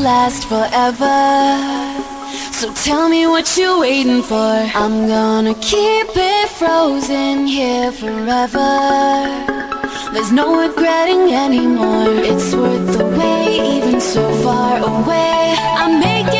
last forever. So tell me what you're waiting for. I'm gonna keep it frozen here forever. There's no regretting anymore. It's worth the wait, even so far away. I'm making.